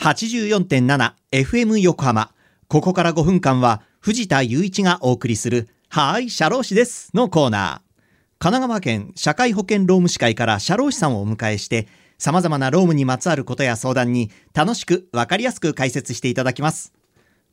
84.7FM 横浜。ここから5分間は藤田雄一がお送りする、はーい、社労士ですのコーナー。神奈川県社会保険労務士会から社労士さんをお迎えして、様々な労務にまつわることや相談に楽しくわかりやすく解説していただきます。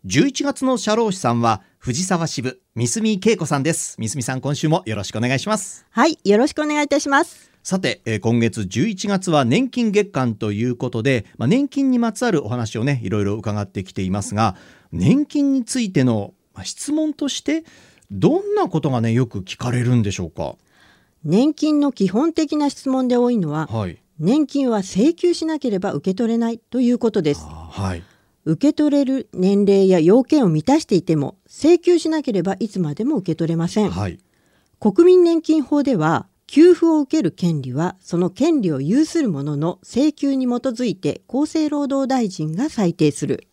11月の社労士さんは藤沢支部三住恵子さんです。三住さん今週もよろしくお願いします。はい、よろしくお願いいたします。さて、えー今月11月は年金月間ということで、まあ、年金にまつわるお話をねいろいろ伺ってきていますが年金についてのまあ質問としてどんなことがねよく聞かれるんでしょうか？年金の基本的な質問で多いのは、はい年金は請求しなければ受け取れないということです。はい受け取れる年齢や要件を満たしていても、請求しなければいつまでも受け取れません。はい国民年金法では、給付を受ける権利は、その権利を有する者の請求に基づいて厚生労働大臣が裁定する。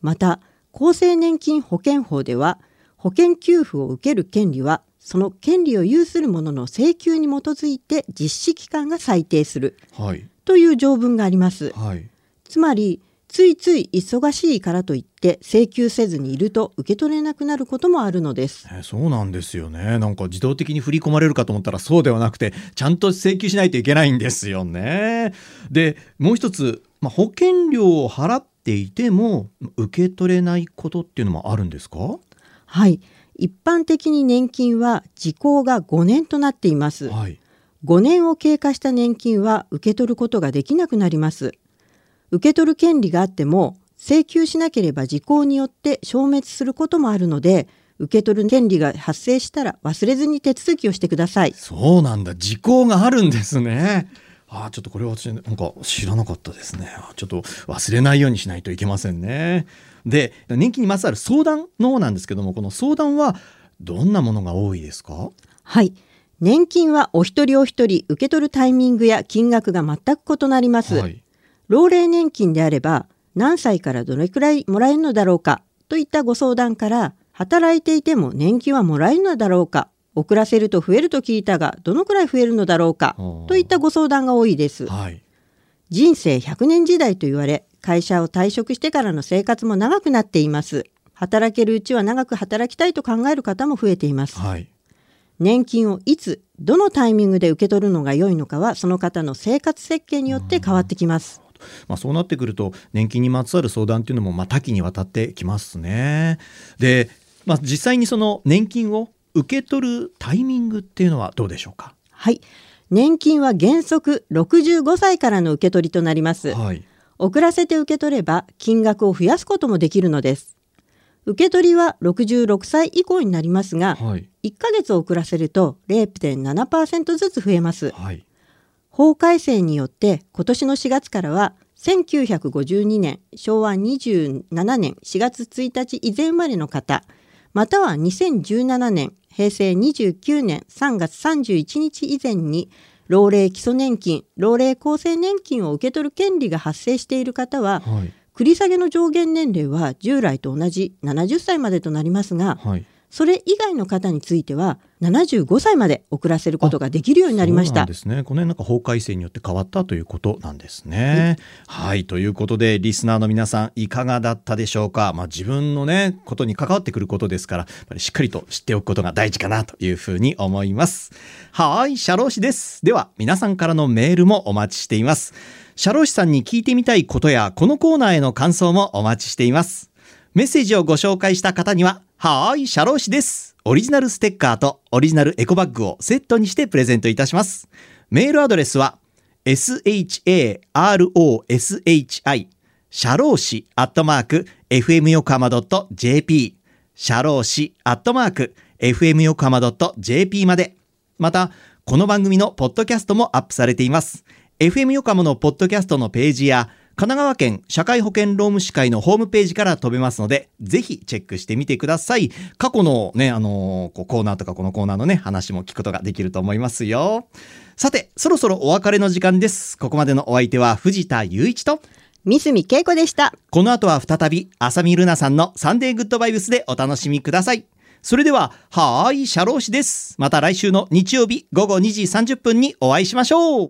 また、厚生年金保険法では、保険給付を受ける権利は、その権利を有する者の請求に基づいて実施機関が裁定するはいという条文があります。はいつまり、ついつい忙しいからといって請求せずにいると受け取れなくなることもあるのです。えーそうなんですよねなんか自動的に振り込まれるかと思ったらそうではなくてちゃんと請求しないといけないんですよねでもう一つ、まあ、保険料を払っていても受け取れないことっていうのもあるんですか？はい。一般的に年金は時効が5年となっています。はい5年を経過した年金は受け取ることができなくなります。受け取る権利があっても請求しなければ時効によって消滅することもあるので受け取る権利が発生したら忘れずに手続きをしてください。そうなんだ時効があるんですねあーちょっとこれは私なんか知らなかったですねちょっと忘れないようにしないといけませんねで年金にまつわる相談の方なんですけどもこの相談はどんなものが多いですか？はい。年金はお一人お一人受け取るタイミングや金額が全く異なります。はい老齢年金であれば何歳からどれくらいもらえるのだろうかといったご相談から働いていても年金はもらえるのだろうか遅らせると増えると聞いたがどのくらい増えるのだろうかはあといったご相談が多いです。はい。人生100年時代と言われ会社を退職してからの生活も長くなっています。働けるうちは長く働きたいと考える方も増えています。はい。年金をいつどのタイミングで受け取るのが良いのかはその方の生活設計によって変わってきますまあ、そうなってくると年金にまつわる相談っていうのもまあ多岐にわたってきますね。で、まあ、実際にその年金を受け取るタイミングっていうのはどうでしょうか？はい。年金は原則65歳からの受け取りとなります。はい。遅らせて受け取れば金額を増やすこともできるのです。受け取りは66歳以降になりますが、はい。1ヶ月遅らせると0.7%ずつ増えます。はい。法改正によって今年の4月からは1952年昭和27年4月1日以前生まれの方または2017年平成29年3月31日以前に老齢基礎年金老齢厚生年金を受け取る権利が発生している方ははい。繰り下げの上限年齢は従来と同じ70歳までとなりますがはい。それ以外の方については75歳まで遅らせることができるようになりましたそうですね。この辺なんか法改正によって変わったということなんですね。はい、ということでリスナーの皆さんいかがだったでしょうか？まあ自分のねことに関わってくることですから、やっぱりしっかりと知っておくことが大事かなというふうに思います。はい、社労士です。では皆さんからのメールもお待ちしています。社労士さんに聞いてみたいことやこのコーナーへの感想もお待ちしています。メッセージをご紹介した方には、はーい、社労士です。オリジナルステッカーとオリジナルエコバッグをセットにしてプレゼントいたします。メールアドレスは、sharoshi、社労士アットマーク、fm 横浜 .jp、社労士アットマーク、fm 横浜 .jp まで。また、この番組のポッドキャストもアップされています。FM 横浜のポッドキャストのページや、神奈川県社会保険労務士会のホームページから飛べますので、ぜひチェックしてみてください。過去のね、あのーこうコーナーとかこのコーナーのね、話も聞くことができると思いますよ。さて、そろそろお別れの時間です。ここまでのお相手は藤田雄一と、三住恵子でした。この後は再び、浅見ルナさんのサンデーグッドバイブスでお楽しみください。それでは、はーい、社労士です。また来週の日曜日午後2時30分にお会いしましょう。